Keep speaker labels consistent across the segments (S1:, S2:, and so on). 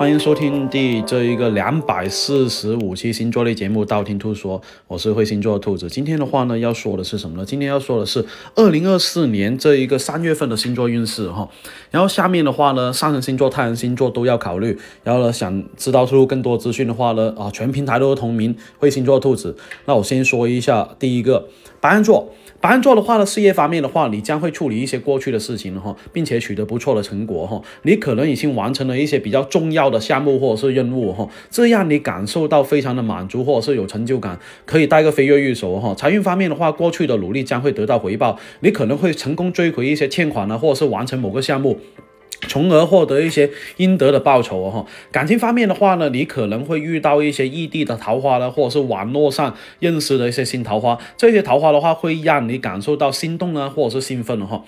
S1: 欢迎收听第这一个两百四十五期星座类节目《道听途说》，我是会星座兔子。今天的话呢，要说的是什么呢？今天要说的是二零二四年这一个三月份的星座运势哈。然后下面的话呢，上升星座、太阳星座都要考虑。然后呢，想知道出更多资讯的话呢，啊，全平台都是同名会星座兔子。那我先说一下第一个白羊座。白羊座的话呢，事业方面的话，你将会处理一些过去的事情哈，并且取得不错的成果哈。你可能已经完成了一些比较重要的项目或者是任务哈，这样你感受到非常的满足或者是有成就感，可以带个飞跃欲手哈。财运方面的话，过去的努力将会得到回报，你可能会成功追回一些欠款呢，或者是完成某个项目。从而获得一些应得的报酬哦哈。感情方面的话呢，你可能会遇到一些异地的桃花呢，或者是网络上认识的一些新桃花。这些桃花的话，会让你感受到心动呢，或者是兴奋哈。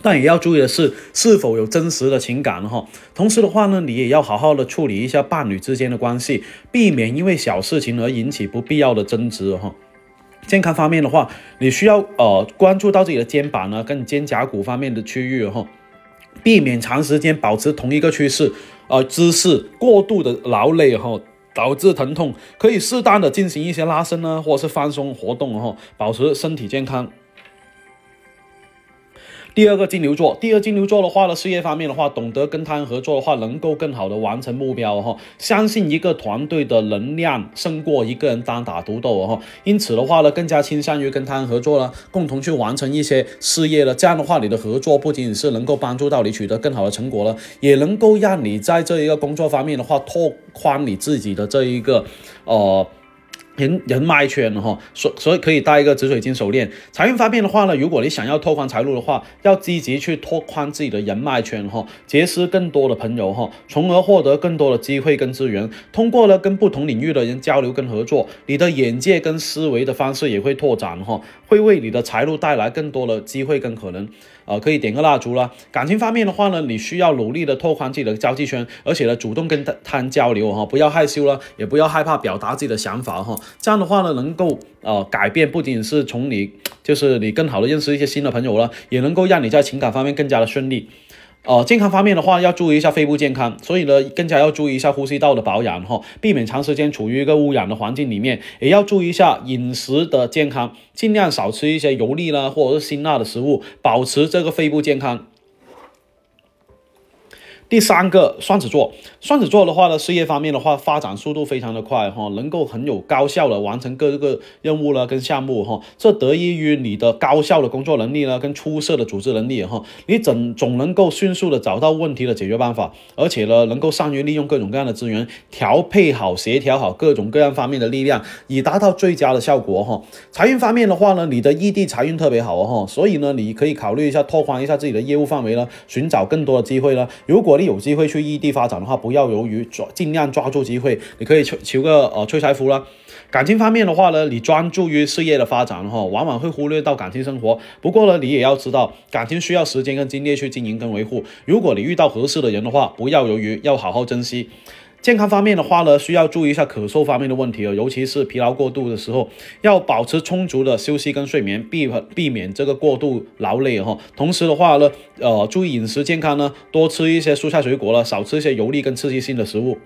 S1: 但也要注意的是，是否有真实的情感哈。同时的话呢，你也要好好的处理一下伴侣之间的关系，避免因为小事情而引起不必要的争执哈。健康方面的话，你需要呃关注到自己的肩膀呢，跟肩胛骨方面的区域哈。避免长时间保持同一个趋势，呃，姿势过度的劳累哈，导致疼痛，可以适当的进行一些拉伸呢，或者是放松活动哈，保持身体健康。第二个金牛座，第二金牛座的话呢，事业方面的话，懂得跟他人合作的话，能够更好的完成目标哈。相信一个团队的能量胜过一个人单打独斗哈。因此的话呢，更加倾向于跟他人合作了，共同去完成一些事业了。这样的话，你的合作不仅仅是能够帮助到你取得更好的成果了，也能够让你在这一个工作方面的话，拓宽你自己的这一个呃。人人脉圈哈，所所以可以戴一个紫水晶手链。财运方面的话呢，如果你想要拓宽财路的话，要积极去拓宽自己的人脉圈哈，结识更多的朋友哈，从而获得更多的机会跟资源。通过了跟不同领域的人交流跟合作，你的眼界跟思维的方式也会拓展哈，会为你的财路带来更多的机会跟可能。啊，可以点个蜡烛了。感情方面的话呢，你需要努力的拓宽自己的交际圈，而且呢，主动跟他他交流哈，不要害羞了，也不要害怕表达自己的想法哈。这样的话呢，能够呃改变，不仅仅是从你，就是你更好的认识一些新的朋友了，也能够让你在情感方面更加的顺利。哦，健康方面的话，要注意一下肺部健康，所以呢，更加要注意一下呼吸道的保养哈，避免长时间处于一个污染的环境里面，也要注意一下饮食的健康，尽量少吃一些油腻啦或者是辛辣的食物，保持这个肺部健康。第三个双子座，双子座的话呢，事业方面的话，发展速度非常的快哈，能够很有高效的完成各个任务了跟项目哈，这得益于你的高效的工作能力呢，跟出色的组织能力哈，你总总能够迅速的找到问题的解决办法，而且呢，能够善于利用各种各样的资源，调配好、协调好各种各样方面的力量，以达到最佳的效果哈。财运方面的话呢，你的异地财运特别好哦哈，所以呢，你可以考虑一下拓宽一下自己的业务范围呢，寻找更多的机会呢。如果你有机会去异地发展的话，不要犹豫，抓尽量抓住机会。你可以求求个呃催财符啦。感情方面的话呢，你专注于事业的发展哈，往往会忽略到感情生活。不过呢，你也要知道，感情需要时间跟精力去经营跟维护。如果你遇到合适的人的话，不要犹豫，要好好珍惜。健康方面的话呢，需要注意一下咳嗽方面的问题哦，尤其是疲劳过度的时候，要保持充足的休息跟睡眠，避避免这个过度劳累哈。同时的话呢，呃，注意饮食健康呢，多吃一些蔬菜水果了，少吃一些油腻跟刺激性的食物。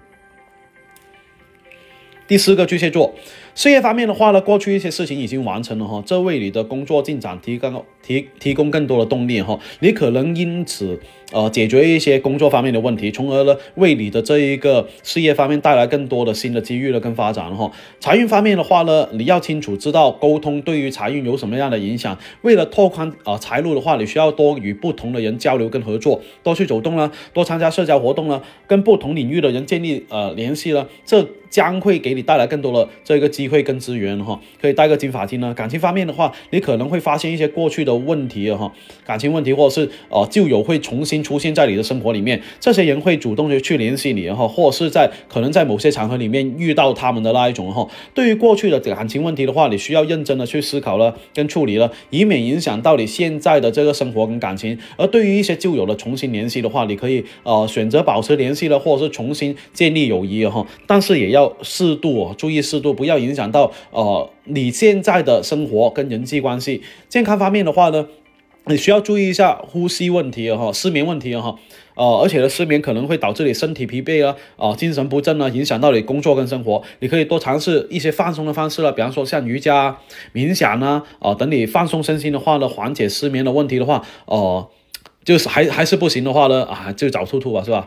S1: 第四个巨蟹座。事业方面的话呢，过去一些事情已经完成了哈，这为你的工作进展提供提提供更多的动力哈。你可能因此呃解决一些工作方面的问题，从而呢为你的这一个事业方面带来更多的新的机遇了跟发展哈。财运方面的话呢，你要清楚知道沟通对于财运有什么样的影响。为了拓宽啊财路的话，你需要多与不同的人交流跟合作，多去走动了，多参加社交活动了，跟不同领域的人建立呃联系了，这将会给你带来更多的这个机。会跟资源哈，可以带个金发金呢。感情方面的话，你可能会发现一些过去的问题哈，感情问题或者是呃旧友会重新出现在你的生活里面。这些人会主动的去联系你然后，或是在可能在某些场合里面遇到他们的那一种哈。对于过去的感情问题的话，你需要认真的去思考了跟处理了，以免影响到你现在的这个生活跟感情。而对于一些旧友的重新联系的话，你可以呃选择保持联系了，或者是重新建立友谊哈，但是也要适度哦，注意适度，不要影。响到呃，你现在的生活跟人际关系、健康方面的话呢，你需要注意一下呼吸问题哈，失眠问题哈。呃，而且呢，失眠可能会导致你身体疲惫啊，啊，精神不振啊，影响到你工作跟生活。你可以多尝试一些放松的方式了，比方说像瑜伽、冥想啊，啊，等你放松身心的话呢，缓解失眠的问题的话，哦，就是还还是不行的话呢，啊，就找兔兔吧，是吧？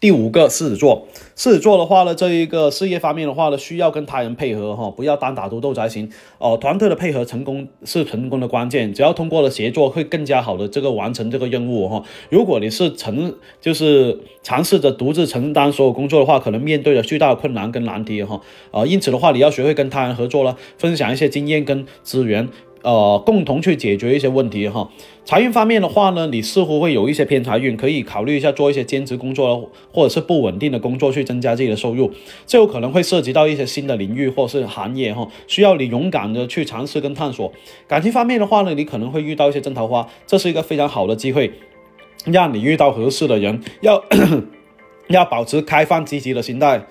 S1: 第五个狮子座，狮子座的话呢，这一个事业方面的话呢，需要跟他人配合哈，不要单打独斗才行哦。团队的配合成功是成功的关键，只要通过了协作，会更加好的这个完成这个任务哈。如果你是承就是尝试着独自承担所有工作的话，可能面对着巨大的困难跟难题哈。啊，因此的话，你要学会跟他人合作了，分享一些经验跟资源。呃，共同去解决一些问题哈。财运方面的话呢，你似乎会有一些偏财运，可以考虑一下做一些兼职工作，或者是不稳定的工作去增加自己的收入。这有可能会涉及到一些新的领域或是行业哈，需要你勇敢的去尝试跟探索。感情方面的话呢，你可能会遇到一些真桃花，这是一个非常好的机会，让你遇到合适的人。要 要保持开放积极的心态，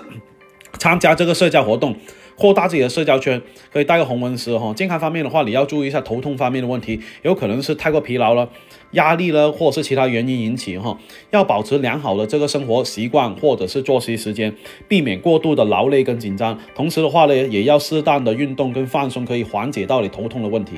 S1: 参加这个社交活动。扩大自己的社交圈，可以带个红纹石哈。健康方面的话，你要注意一下头痛方面的问题，有可能是太过疲劳了、压力了，或者是其他原因引起哈。要保持良好的这个生活习惯或者是作息时间，避免过度的劳累跟紧张。同时的话呢，也要适当的运动跟放松，可以缓解到你头痛的问题。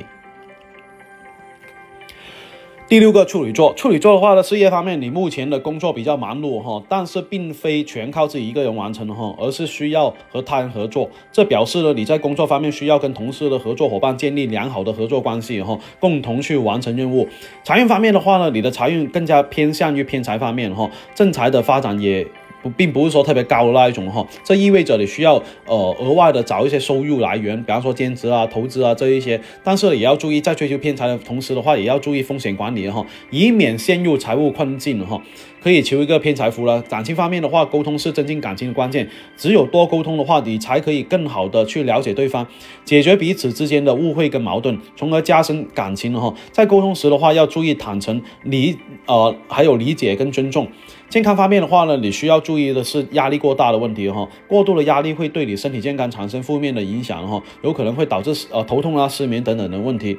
S1: 第六个处女座，处女座的话呢，事业方面，你目前的工作比较忙碌哈，但是并非全靠自己一个人完成哈，而是需要和他人合作。这表示了你在工作方面需要跟同事的合作伙伴建立良好的合作关系哈，共同去完成任务。财运方面的话呢，你的财运更加偏向于偏财方面哈，正财的发展也。不，并不是说特别高的那一种哈，这意味着你需要呃额外的找一些收入来源，比方说兼职啊、投资啊这一些，但是也要注意在追求偏财的同时的话，也要注意风险管理哈，以免陷入财务困境哈。可以求一个偏财福了。感情方面的话，沟通是增进感情的关键，只有多沟通的话，你才可以更好的去了解对方，解决彼此之间的误会跟矛盾，从而加深感情哈。在沟通时的话，要注意坦诚理呃还有理解跟尊重。健康方面的话呢，你需要注意的是压力过大的问题哈，过度的压力会对你身体健康产生负面的影响哈，有可能会导致呃头痛啊、失眠等等的问题。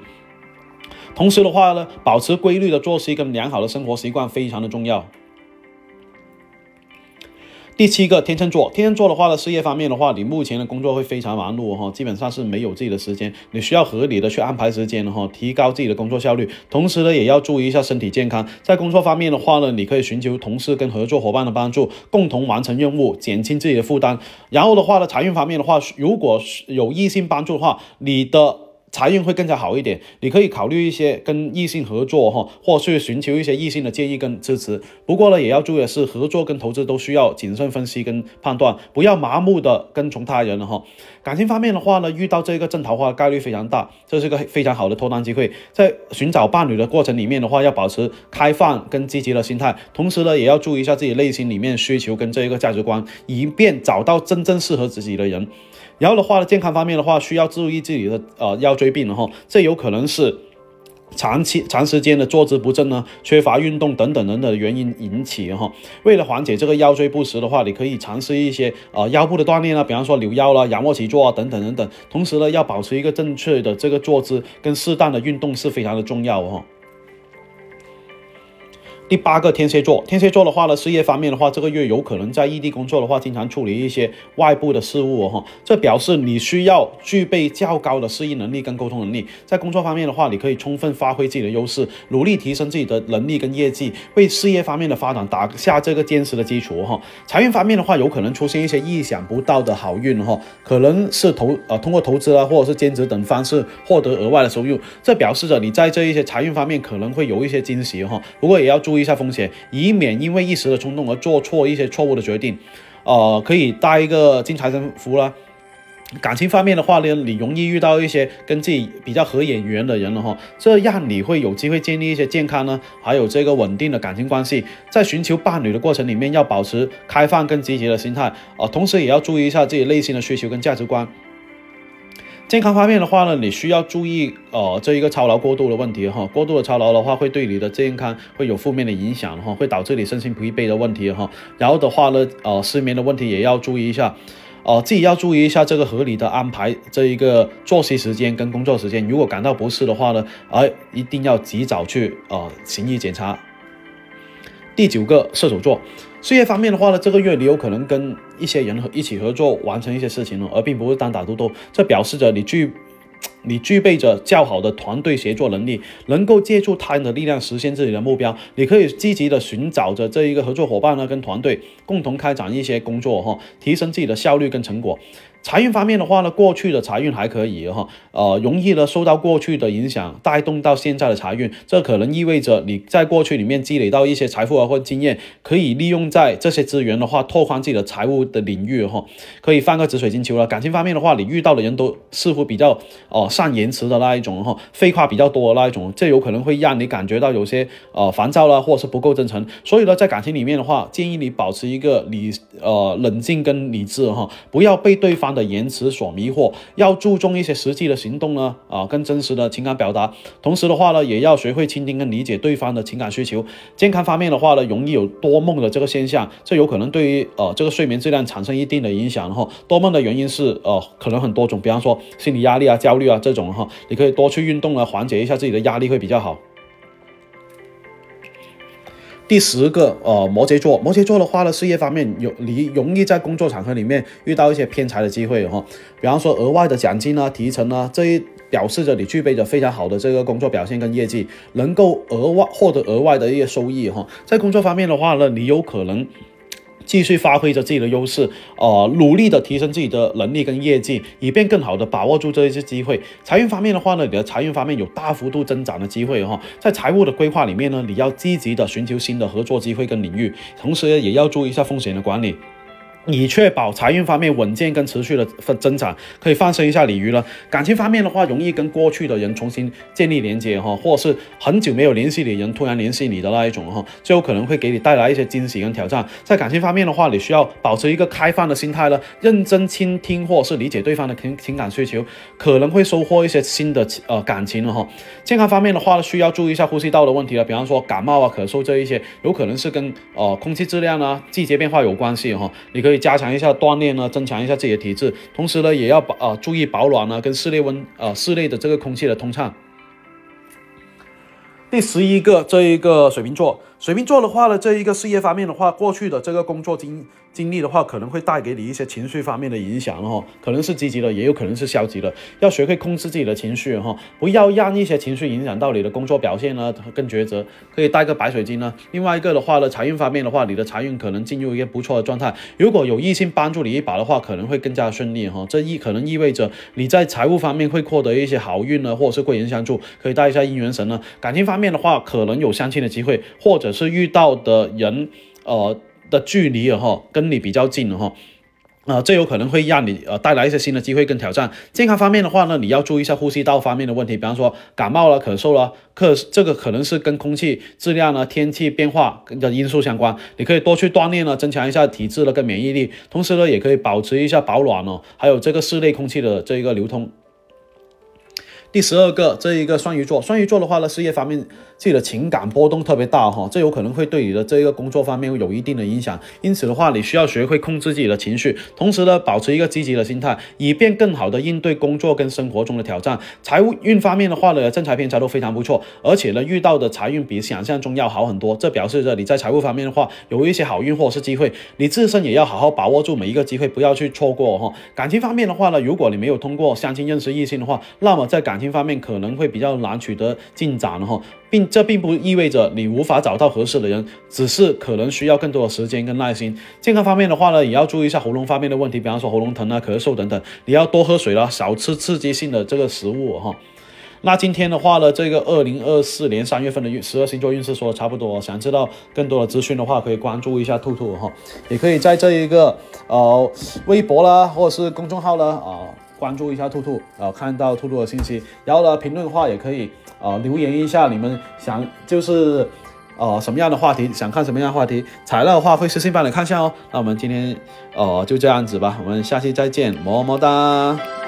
S1: 同时的话呢，保持规律的作息跟良好的生活习惯非常的重要。第七个天秤座，天秤座的话呢，事业方面的话，你目前的工作会非常忙碌哈，基本上是没有自己的时间，你需要合理的去安排时间哈，提高自己的工作效率。同时呢，也要注意一下身体健康。在工作方面的话呢，你可以寻求同事跟合作伙伴的帮助，共同完成任务，减轻自己的负担。然后的话呢，财运方面的话，如果有异性帮助的话，你的。财运会更加好一点，你可以考虑一些跟异性合作哈，或去寻求一些异性的建议跟支持。不过呢，也要注意的是，合作跟投资都需要谨慎分析跟判断，不要麻木的跟从他人了哈。感情方面的话呢，遇到这个正桃花概率非常大，这是个非常好的脱单机会。在寻找伴侣的过程里面的话，要保持开放跟积极的心态，同时呢，也要注意一下自己内心里面需求跟这一个价值观，以便找到真正适合自己的人。然后的话呢，健康方面的话，需要注意自己的呃腰椎病了哈，这有可能是长期长时间的坐姿不正呢，缺乏运动等等等等原因引起哈。为了缓解这个腰椎不适的话，你可以尝试一些呃腰部的锻炼啊，比方说扭腰啦、仰卧起坐啊等等等等。同时呢，要保持一个正确的这个坐姿跟适当的运动是非常的重要哈。第八个天蝎座，天蝎座的话呢，事业方面的话，这个月有可能在异地工作的话，经常处理一些外部的事务哈。这表示你需要具备较高的适应能力跟沟通能力。在工作方面的话，你可以充分发挥自己的优势，努力提升自己的能力跟业绩，为事业方面的发展打下这个坚实的基础哈。财运方面的话，有可能出现一些意想不到的好运哈，可能是投呃通过投资啊，或者是兼职等方式获得额外的收入。这表示着你在这一些财运方面可能会有一些惊喜哈。不过也要注意。一下风险，以免因为一时的冲动而做错一些错误的决定。呃，可以带一个金财神符了。感情方面的话呢，你容易遇到一些跟自己比较合眼缘的人了哈，这样你会有机会建立一些健康呢，还有这个稳定的感情关系。在寻求伴侣的过程里面，要保持开放跟积极的心态啊，同时也要注意一下自己内心的需求跟价值观。健康方面的话呢，你需要注意呃这一个操劳过度的问题哈，过度的操劳的话会对你的健康会有负面的影响哈，会导致你身心疲惫的问题哈。然后的话呢，呃失眠的问题也要注意一下。呃，自己要注意一下这个合理的安排这一个作息时间跟工作时间。如果感到不适的话呢，呃，一定要及早去呃行医检查。第九个射手座，事业方面的话呢，这个月你有可能跟一些人和一起合作完成一些事情了而并不是单打独斗。这表示着你具 你具备着较好的团队协作能力，能够借助他人的力量实现自己的目标。你可以积极的寻找着这一个合作伙伴呢，跟团队共同开展一些工作哈，提升自己的效率跟成果。财运方面的话呢，过去的财运还可以哈，呃，容易呢受到过去的影响，带动到现在的财运，这可能意味着你在过去里面积累到一些财富啊或经验，可以利用在这些资源的话，拓宽自己的财务的领域哈，可以放个紫水晶球了。感情方面的话，你遇到的人都似乎比较哦善言辞的那一种哈，废话比较多的那一种，这有可能会让你感觉到有些呃烦躁了，或者是不够真诚。所以呢，在感情里面的话，建议你保持一个理呃冷静跟理智哈，不要被对方。的言辞所迷惑，要注重一些实际的行动呢，啊，更真实的情感表达。同时的话呢，也要学会倾听跟理解对方的情感需求。健康方面的话呢，容易有多梦的这个现象，这有可能对于呃这个睡眠质量产生一定的影响。哈，多梦的原因是呃可能很多种，比方说心理压力啊、焦虑啊这种哈，你可以多去运动啊，缓解一下自己的压力会比较好。第十个，呃，摩羯座，摩羯座的话呢，事业方面有你容易在工作场合里面遇到一些偏财的机会哈，比方说额外的奖金啊、提成啊，这一表示着你具备着非常好的这个工作表现跟业绩，能够额外获得额外的一些收益哈。在工作方面的话呢，你有可能。继续发挥着自己的优势，呃，努力的提升自己的能力跟业绩，以便更好的把握住这一次机会。财运方面的话呢，你的财运方面有大幅度增长的机会哈。在财务的规划里面呢，你要积极的寻求新的合作机会跟领域，同时也要注意一下风险的管理。以确保财运方面稳健跟持续的增长，可以放生一下鲤鱼了。感情方面的话，容易跟过去的人重新建立连接哈，或是很久没有联系的人突然联系你的那一种哈，就有可能会给你带来一些惊喜跟挑战。在感情方面的话，你需要保持一个开放的心态了，认真倾听或是理解对方的情情感需求，可能会收获一些新的呃感情了哈。健康方面的话呢，需要注意一下呼吸道的问题了，比方说感冒啊、咳嗽这一些，有可能是跟呃空气质量啊、季节变化有关系哈，你可以。可以加强一下锻炼呢，增强一下自己的体质，同时呢，也要保啊注意保暖呢，跟室内温呃室内的这个空气的通畅。第十一个，这一个水瓶座，水瓶座的话呢，这一个事业方面的话，过去的这个工作经。经历的话，可能会带给你一些情绪方面的影响哈，可能是积极的，也有可能是消极的。要学会控制自己的情绪哈，不要让一些情绪影响到你的工作表现呢，更抉择。可以带个白水晶呢。另外一个的话呢，财运方面的话，你的财运可能进入一个不错的状态。如果有异性帮助你一把的话，可能会更加顺利哈。这意可能意味着你在财务方面会获得一些好运呢，或者是贵人相助。可以带一下姻缘神呢。感情方面的话，可能有相亲的机会，或者是遇到的人，呃。的距离哈，跟你比较近了哈，啊，这有可能会让你呃带来一些新的机会跟挑战。健康方面的话呢，你要注意一下呼吸道方面的问题，比方说感冒了、咳嗽了，可这个可能是跟空气质量呢、天气变化的因素相关。你可以多去锻炼呢，增强一下体质了跟免疫力，同时呢，也可以保持一下保暖哦，还有这个室内空气的这一个流通。第十二个，这一个双鱼座，双鱼座的话呢，事业方面自己的情感波动特别大哈，这有可能会对你的这个工作方面有一定的影响。因此的话，你需要学会控制自己的情绪，同时呢，保持一个积极的心态，以便更好的应对工作跟生活中的挑战。财务运方面的话呢，正财偏财都非常不错，而且呢，遇到的财运比想象中要好很多。这表示着你在财务方面的话，有一些好运或者是机会，你自身也要好好把握住每一个机会，不要去错过哈。感情方面的话呢，如果你没有通过相亲认识异性的话，那么在感情方面可能会比较难取得进展哈，并这并不意味着你无法找到合适的人，只是可能需要更多的时间跟耐心。健康方面的话呢，也要注意一下喉咙方面的问题，比方说喉咙疼啊、咳嗽等等，你要多喝水啦，少吃刺激性的这个食物哈。那今天的话呢，这个二零二四年三月份的运十二星座运势说的差不多，想知道更多的资讯的话，可以关注一下兔兔哈，也可以在这一个呃微博啦，或者是公众号啦啊。关注一下兔兔，呃，看到兔兔的信息，然后呢，评论的话也可以，呃，留言一下你们想就是，呃，什么样的话题，想看什么样的话题，材料的话会私信帮你看一下哦。那我们今天，呃，就这样子吧，我们下期再见，么么哒。